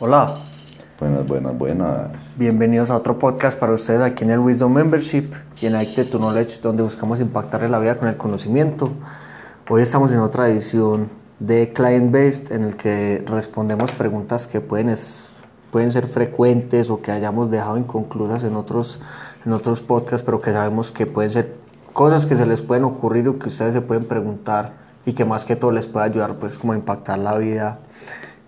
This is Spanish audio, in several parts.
Hola, Buenas, buenas, buenas. bienvenidos a otro podcast para ustedes aquí en el Wisdom Membership y en Addicted to Knowledge, donde buscamos impactarle la vida con el conocimiento. Hoy estamos en otra edición de Client Based en el que respondemos preguntas que pueden, es- pueden ser frecuentes o que hayamos dejado inconclusas en otros, en otros podcasts, pero que sabemos que pueden ser cosas que se les pueden ocurrir o que ustedes se pueden preguntar y que más que todo les puede ayudar pues como a impactar la vida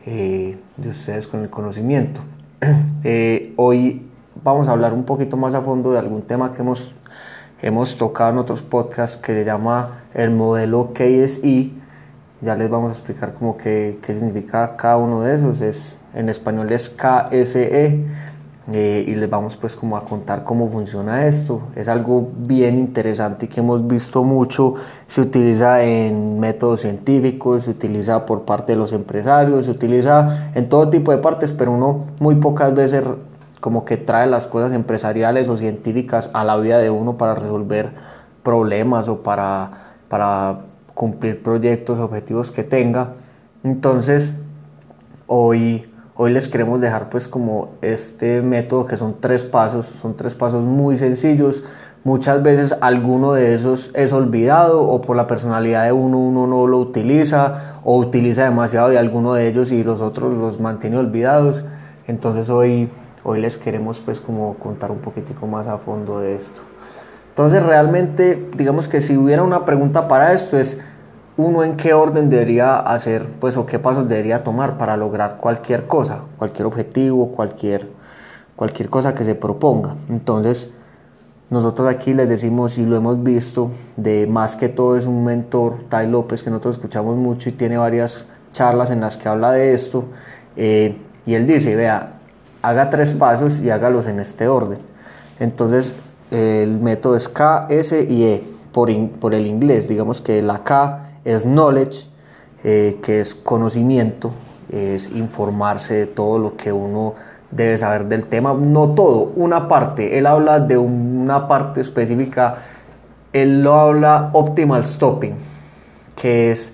eh, de ustedes con el conocimiento. Eh, hoy vamos a hablar un poquito más a fondo de algún tema que hemos, hemos tocado en otros podcasts que se llama el modelo KSI. Ya les vamos a explicar como que, qué significa cada uno de esos. Es, en español es KSE eh, y les vamos pues como a contar cómo funciona esto. Es algo bien interesante que hemos visto mucho. Se utiliza en métodos científicos, se utiliza por parte de los empresarios, se utiliza en todo tipo de partes, pero uno muy pocas veces como que trae las cosas empresariales o científicas a la vida de uno para resolver problemas o para, para cumplir proyectos, objetivos que tenga. Entonces, hoy, hoy les queremos dejar pues como este método que son tres pasos, son tres pasos muy sencillos. Muchas veces alguno de esos es olvidado o por la personalidad de uno uno no lo utiliza o utiliza demasiado de alguno de ellos y los otros los mantiene olvidados. Entonces hoy, hoy les queremos pues como contar un poquitico más a fondo de esto. Entonces realmente digamos que si hubiera una pregunta para esto es uno en qué orden debería hacer, pues o qué pasos debería tomar para lograr cualquier cosa, cualquier objetivo, cualquier, cualquier cosa que se proponga. Entonces, nosotros aquí les decimos y lo hemos visto, de más que todo es un mentor, Tai López, que nosotros escuchamos mucho y tiene varias charlas en las que habla de esto. eh, y él dice, vea, haga tres pasos y hágalos en este orden. Entonces, el método es K, S y E por, por el inglés. Digamos que la K es knowledge, eh, que es conocimiento, es informarse de todo lo que uno debe saber del tema. No todo, una parte. Él habla de una parte específica. Él lo habla optimal stopping, que es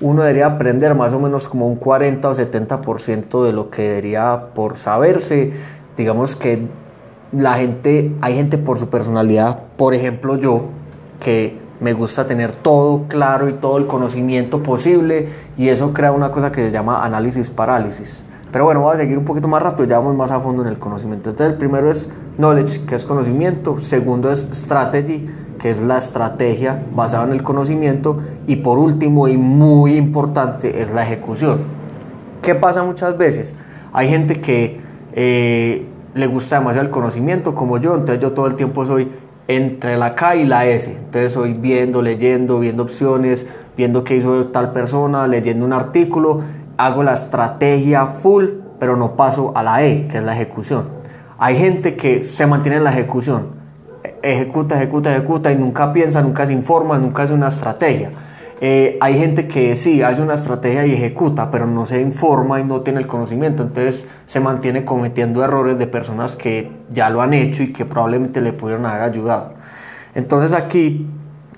uno debería aprender más o menos como un 40 o 70% de lo que debería por saberse. Digamos que la gente, hay gente por su personalidad, por ejemplo yo, que me gusta tener todo claro y todo el conocimiento posible y eso crea una cosa que se llama análisis parálisis. Pero bueno, voy a seguir un poquito más rápido, ya vamos más a fondo en el conocimiento. Entonces el primero es knowledge, que es conocimiento, segundo es strategy, que es la estrategia basada en el conocimiento y por último y muy importante es la ejecución. ¿Qué pasa muchas veces? Hay gente que eh, le gusta demasiado el conocimiento, como yo, entonces yo todo el tiempo soy entre la K y la S. Entonces soy viendo, leyendo, viendo opciones, viendo qué hizo tal persona, leyendo un artículo, hago la estrategia full, pero no paso a la E, que es la ejecución. Hay gente que se mantiene en la ejecución, ejecuta, ejecuta, ejecuta y nunca piensa, nunca se informa, nunca hace una estrategia. Eh, hay gente que sí hace una estrategia y ejecuta, pero no se informa y no tiene el conocimiento, entonces se mantiene cometiendo errores de personas que ya lo han hecho y que probablemente le pudieron haber ayudado. Entonces aquí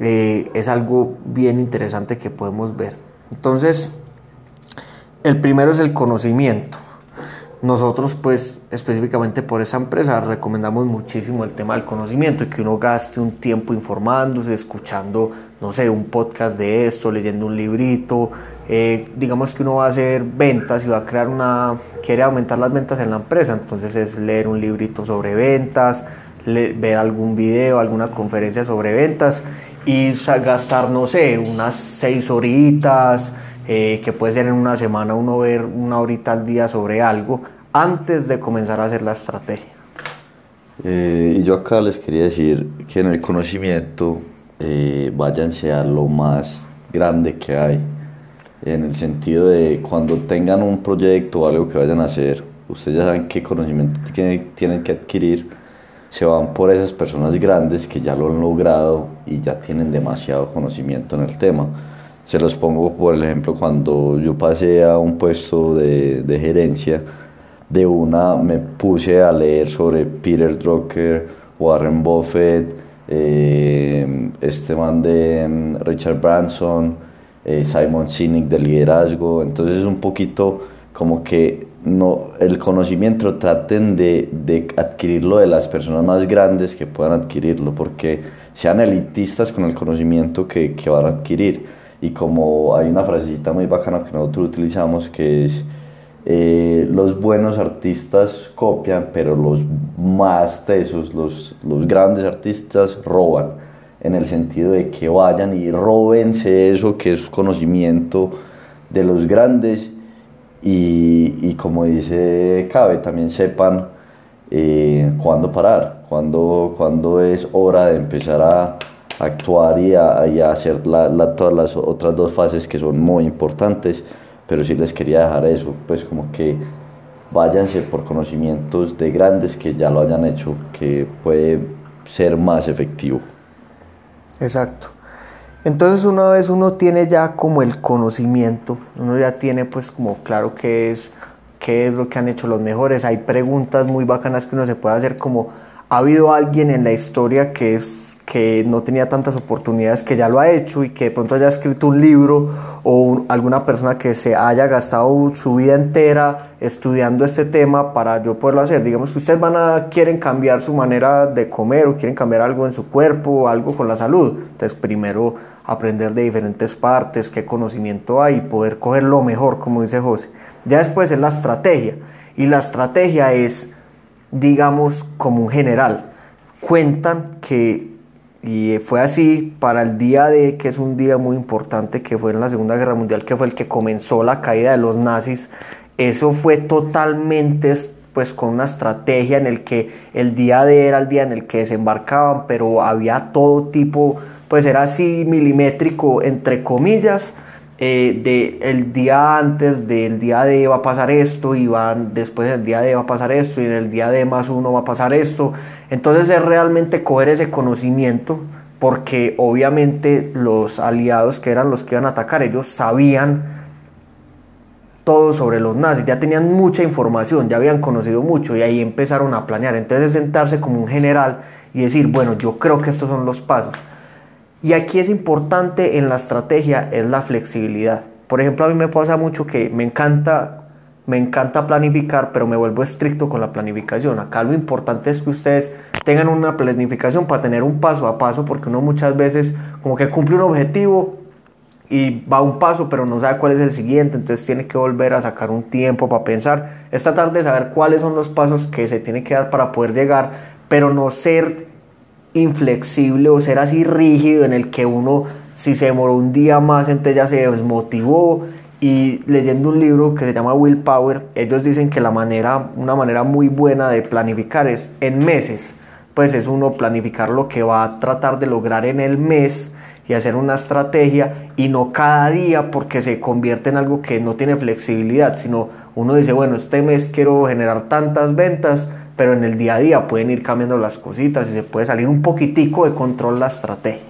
eh, es algo bien interesante que podemos ver. Entonces, el primero es el conocimiento. Nosotros, pues, específicamente por esa empresa, recomendamos muchísimo el tema del conocimiento que uno gaste un tiempo informándose, escuchando, no sé, un podcast de esto, leyendo un librito. Eh, digamos que uno va a hacer ventas y va a crear una, quiere aumentar las ventas en la empresa, entonces es leer un librito sobre ventas, ver algún video, alguna conferencia sobre ventas y gastar, no sé, unas seis horitas, eh, que puede ser en una semana uno ver una horita al día sobre algo antes de comenzar a hacer la estrategia. Eh, y yo acá les quería decir que en el conocimiento eh, váyanse a lo más grande que hay. En el sentido de cuando tengan un proyecto o algo que vayan a hacer, ustedes ya saben qué conocimiento tiene- tienen que adquirir, se van por esas personas grandes que ya lo han logrado y ya tienen demasiado conocimiento en el tema. Se los pongo por el ejemplo cuando yo pasé a un puesto de, de gerencia, de una me puse a leer sobre Peter Drucker, Warren Buffett, eh, este man de mm, Richard Branson, eh, Simon Sinek de liderazgo. Entonces es un poquito como que no, el conocimiento traten de, de, adquirirlo de las personas más grandes que puedan adquirirlo, porque sean elitistas con el conocimiento que, que van a adquirir. Y como hay una frasecita muy bacana que nosotros utilizamos que es, eh, los buenos artistas copian, pero los más tesos, los, los grandes artistas roban, en el sentido de que vayan y robense eso que es conocimiento de los grandes y, y como dice Cabe, también sepan eh, cuándo parar, cuándo, cuándo es hora de empezar a actuar y a, hacer la, todas las otras dos fases que son muy importantes, pero sí les quería dejar eso, pues como que váyanse por conocimientos de grandes que ya lo hayan hecho, que puede ser más efectivo. Exacto. Entonces una vez uno tiene ya como el conocimiento, uno ya tiene pues como claro qué es, qué es lo que han hecho los mejores, hay preguntas muy bacanas que uno se puede hacer como, ¿ha habido alguien en la historia que es que no tenía tantas oportunidades que ya lo ha hecho y que de pronto haya escrito un libro o alguna persona que se haya gastado su vida entera estudiando este tema para yo poderlo hacer. Digamos que ustedes van a quieren cambiar su manera de comer o quieren cambiar algo en su cuerpo o algo con la salud. Entonces primero aprender de diferentes partes, qué conocimiento hay y poder coger lo mejor, como dice José. Ya después es la estrategia y la estrategia es, digamos, como un general. Cuentan que y fue así para el día de, que es un día muy importante, que fue en la Segunda Guerra Mundial, que fue el que comenzó la caída de los nazis. Eso fue totalmente pues con una estrategia en el que el día de era el día en el que desembarcaban, pero había todo tipo, pues era así milimétrico, entre comillas, eh, de el día antes del día de va a pasar esto y van después del día de va a pasar esto y en el día de más uno va a pasar esto. Entonces es realmente coger ese conocimiento porque obviamente los aliados que eran los que iban a atacar ellos sabían todo sobre los nazis ya tenían mucha información ya habían conocido mucho y ahí empezaron a planear. Entonces sentarse como un general y decir bueno yo creo que estos son los pasos y aquí es importante en la estrategia es la flexibilidad. Por ejemplo, a mí me pasa mucho que me encanta me encanta planificar, pero me vuelvo estricto con la planificación. Acá lo importante es que ustedes tengan una planificación para tener un paso a paso, porque uno muchas veces como que cumple un objetivo y va un paso, pero no sabe cuál es el siguiente, entonces tiene que volver a sacar un tiempo para pensar. Esta tarde saber cuáles son los pasos que se tiene que dar para poder llegar, pero no ser inflexible o ser así rígido en el que uno si se demoró un día más entonces ya se desmotivó. Y leyendo un libro que se llama Willpower ellos dicen que la manera una manera muy buena de planificar es en meses. Pues es uno planificar lo que va a tratar de lograr en el mes y hacer una estrategia y no cada día porque se convierte en algo que no tiene flexibilidad sino uno dice bueno este mes quiero generar tantas ventas pero en el día a día pueden ir cambiando las cositas y se puede salir un poquitico de control la estrategia.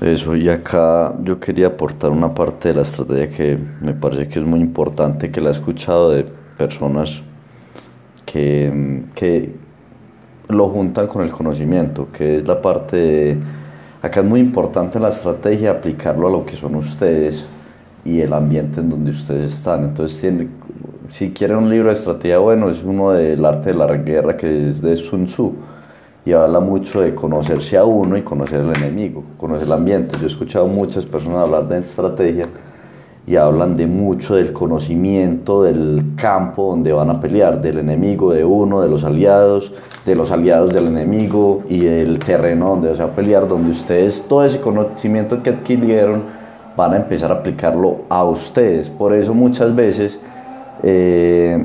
Eso, y acá yo quería aportar una parte de la estrategia que me parece que es muy importante, que la he escuchado de personas que, que lo juntan con el conocimiento, que es la parte de, acá es muy importante la estrategia aplicarlo a lo que son ustedes y el ambiente en donde ustedes están. Entonces tiene, si quieren un libro de estrategia bueno, es uno del arte de la guerra que es de Sun Tzu y habla mucho de conocerse a uno y conocer al enemigo, conocer el ambiente. Yo he escuchado muchas personas hablar de estrategia y hablan de mucho del conocimiento del campo donde van a pelear, del enemigo de uno, de los aliados, de los aliados del enemigo y el terreno donde se va a pelear, donde ustedes todo ese conocimiento que adquirieron van a empezar a aplicarlo a ustedes. Por eso muchas veces eh,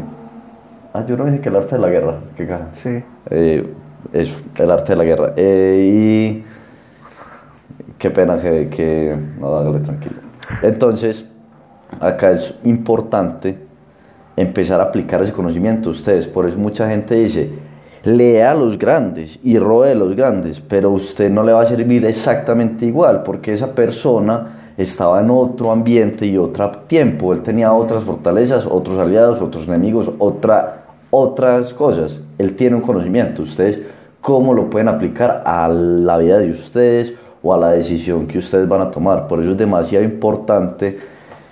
ah, yo no dije que el arte de la guerra. ¿Qué caja? Sí. Eh, es el arte de la guerra. Eh, y qué pena que, que no, hágale tranquilo. Entonces, acá es importante empezar a aplicar ese conocimiento a ustedes. Por eso mucha gente dice, lea a los grandes y roe a los grandes, pero usted no le va a servir exactamente igual, porque esa persona estaba en otro ambiente y otro tiempo. Él tenía otras fortalezas, otros aliados, otros enemigos, otra, otras cosas. Él tiene un conocimiento. Ustedes, ¿cómo lo pueden aplicar a la vida de ustedes o a la decisión que ustedes van a tomar? Por eso es demasiado importante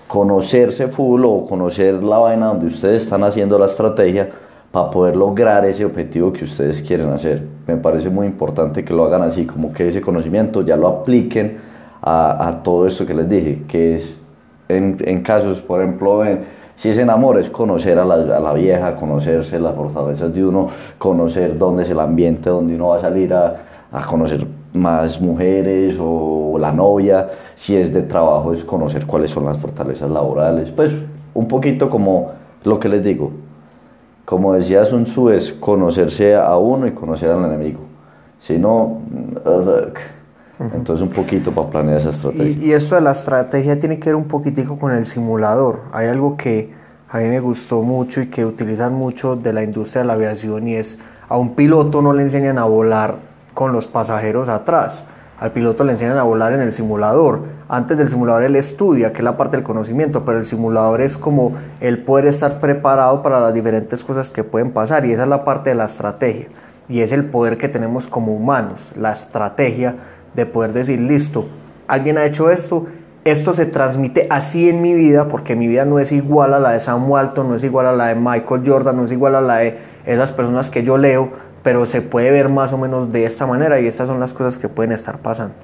conocerse full o conocer la vaina donde ustedes están haciendo la estrategia para poder lograr ese objetivo que ustedes quieren hacer. Me parece muy importante que lo hagan así, como que ese conocimiento ya lo apliquen a, a todo esto que les dije, que es en, en casos, por ejemplo, en, si es en amor, es conocer a la, a la, vieja, conocerse las fortalezas de uno, conocer dónde es el ambiente donde uno va a salir a, a conocer más mujeres o la novia. Si es de trabajo, es conocer cuáles son las fortalezas laborales. Pues un poquito como lo que les digo, como decía Sun Tzu, es conocerse a uno y conocer al enemigo. Si no, entonces un poquito para planear esa estrategia. Y, y esto de la estrategia tiene que ver un poquitico con el simulador. Hay algo que a mí me gustó mucho y que utilizan mucho de la industria de la aviación y es a un piloto no le enseñan a volar con los pasajeros atrás. Al piloto le enseñan a volar en el simulador. Antes del simulador él estudia, que es la parte del conocimiento, pero el simulador es como el poder estar preparado para las diferentes cosas que pueden pasar y esa es la parte de la estrategia. Y es el poder que tenemos como humanos, la estrategia de poder decir, listo, alguien ha hecho esto, esto se transmite así en mi vida, porque mi vida no es igual a la de Sam Walton, no es igual a la de Michael Jordan, no es igual a la de esas personas que yo leo, pero se puede ver más o menos de esta manera y estas son las cosas que pueden estar pasando.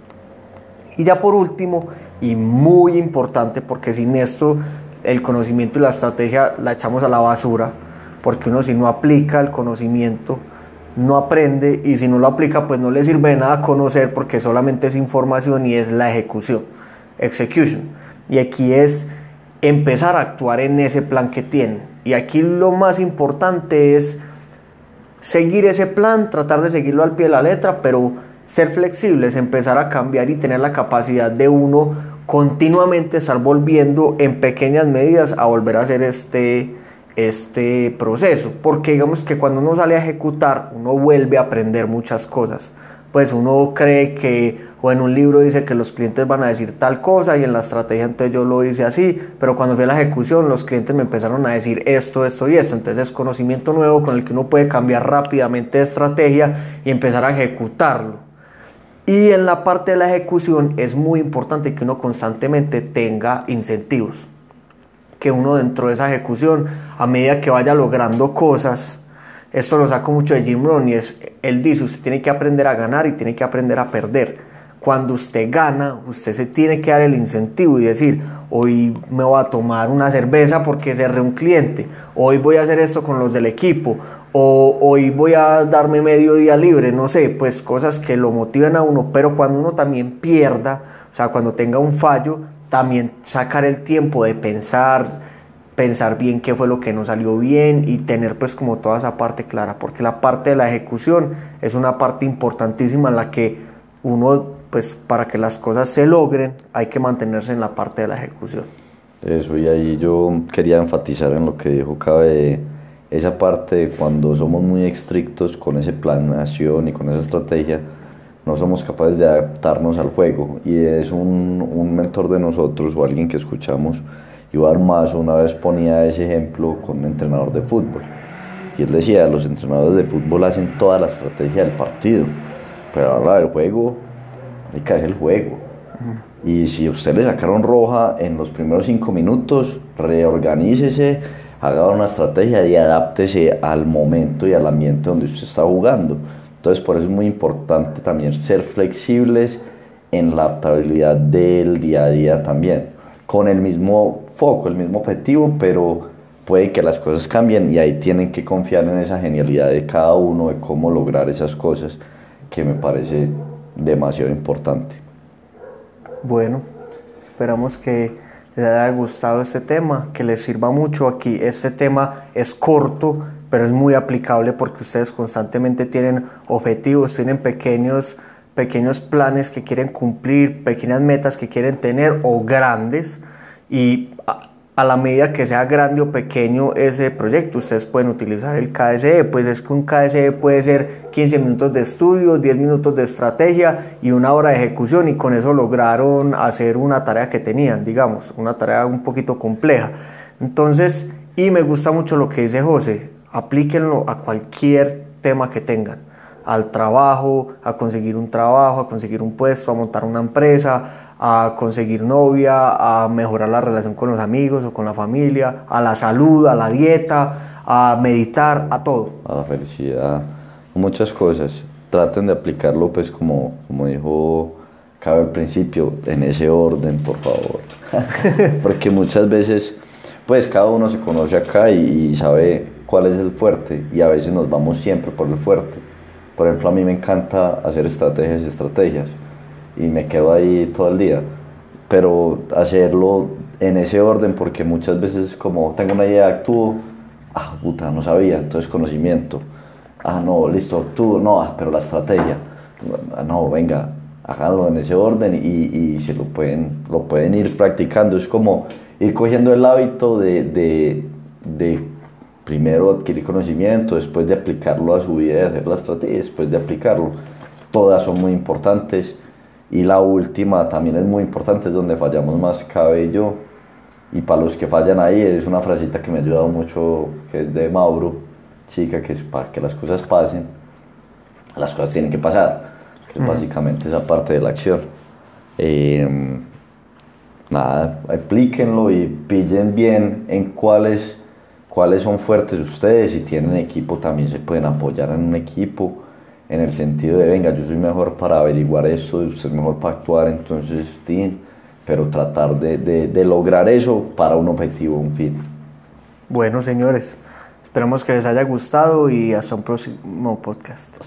Y ya por último, y muy importante, porque sin esto el conocimiento y la estrategia la echamos a la basura, porque uno si no aplica el conocimiento, no aprende y si no lo aplica pues no le sirve de nada conocer porque solamente es información y es la ejecución, execution. Y aquí es empezar a actuar en ese plan que tiene. Y aquí lo más importante es seguir ese plan, tratar de seguirlo al pie de la letra, pero ser flexibles, empezar a cambiar y tener la capacidad de uno continuamente estar volviendo en pequeñas medidas a volver a hacer este, este proceso. Porque digamos que cuando uno sale a ejecutar, uno vuelve a aprender muchas cosas. Pues uno cree que, o en un libro dice que los clientes van a decir tal cosa y en la estrategia entonces yo lo hice así, pero cuando fui a la ejecución los clientes me empezaron a decir esto, esto y esto. Entonces es conocimiento nuevo con el que uno puede cambiar rápidamente de estrategia y empezar a ejecutarlo. Y en la parte de la ejecución es muy importante que uno constantemente tenga incentivos. Que uno dentro de esa ejecución, a medida que vaya logrando cosas, esto lo saco mucho de Jim Rohn y es, él dice, usted tiene que aprender a ganar y tiene que aprender a perder. Cuando usted gana, usted se tiene que dar el incentivo y decir, hoy me voy a tomar una cerveza porque cerré un cliente, hoy voy a hacer esto con los del equipo, o hoy voy a darme medio día libre, no sé, pues cosas que lo motiven a uno, pero cuando uno también pierda, o sea, cuando tenga un fallo, también sacar el tiempo de pensar, pensar bien qué fue lo que no salió bien y tener pues como toda esa parte clara, porque la parte de la ejecución es una parte importantísima en la que uno pues para que las cosas se logren hay que mantenerse en la parte de la ejecución. Eso, y ahí yo quería enfatizar en lo que dijo Cabe esa parte cuando somos muy estrictos con esa planeación y con esa estrategia, no somos capaces de adaptarnos al juego. Y es un, un mentor de nosotros o alguien que escuchamos, Iván Mazo, una vez ponía ese ejemplo con un entrenador de fútbol. Y él decía, los entrenadores de fútbol hacen toda la estrategia del partido, pero ahora del juego, hay que hacer el juego. Y si usted le sacaron roja en los primeros cinco minutos, reorganícese, haga una estrategia y adáptese al momento y al ambiente donde usted está jugando. Entonces, por eso es muy importante también ser flexibles en la adaptabilidad del día a día también, con el mismo foco, el mismo objetivo, pero puede que las cosas cambien y ahí tienen que confiar en esa genialidad de cada uno de cómo lograr esas cosas que me parece demasiado importante. Bueno, esperamos que les haya gustado este tema, que les sirva mucho aquí. Este tema es corto, pero es muy aplicable porque ustedes constantemente tienen objetivos, tienen pequeños, pequeños planes que quieren cumplir, pequeñas metas que quieren tener o grandes. Y a la medida que sea grande o pequeño ese proyecto, ustedes pueden utilizar el KSE, pues es que un KSE puede ser 15 minutos de estudio, 10 minutos de estrategia y una hora de ejecución y con eso lograron hacer una tarea que tenían, digamos, una tarea un poquito compleja. Entonces, y me gusta mucho lo que dice José, aplíquenlo a cualquier tema que tengan, al trabajo, a conseguir un trabajo, a conseguir un puesto, a montar una empresa, a conseguir novia, a mejorar la relación con los amigos o con la familia, a la salud, a la dieta, a meditar, a todo. A la felicidad, muchas cosas. Traten de aplicarlo pues como, como dijo Cabe al principio, en ese orden, por favor. Porque muchas veces, pues cada uno se conoce acá y, y sabe cuál es el fuerte y a veces nos vamos siempre por el fuerte. Por ejemplo, a mí me encanta hacer estrategias y estrategias y me quedo ahí todo el día. Pero hacerlo en ese orden, porque muchas veces como tengo una idea, actúo, ah, puta, no sabía, entonces conocimiento. Ah, no, listo, actúo, no, ah, pero la estrategia. No, venga, háganlo en ese orden y, y se lo pueden, lo pueden ir practicando. Es como ir cogiendo el hábito de, de, de primero adquirir conocimiento, después de aplicarlo a su vida, de hacer la estrategia, después de aplicarlo. Todas son muy importantes. Y la última también es muy importante, es donde fallamos más cabello. Y para los que fallan ahí, es una frasita que me ha ayudado mucho, que es de Mauro, chica, que es para que las cosas pasen, las cosas tienen que pasar que es básicamente esa parte de la acción. Eh, nada, aplíquenlo y pillen bien en cuáles, cuáles son fuertes ustedes. Si tienen equipo, también se pueden apoyar en un equipo, en el sentido de, venga, yo soy mejor para averiguar esto, usted es mejor para actuar, entonces, pero tratar de, de, de lograr eso para un objetivo, un fin. Bueno, señores, esperamos que les haya gustado y hasta un próximo podcast.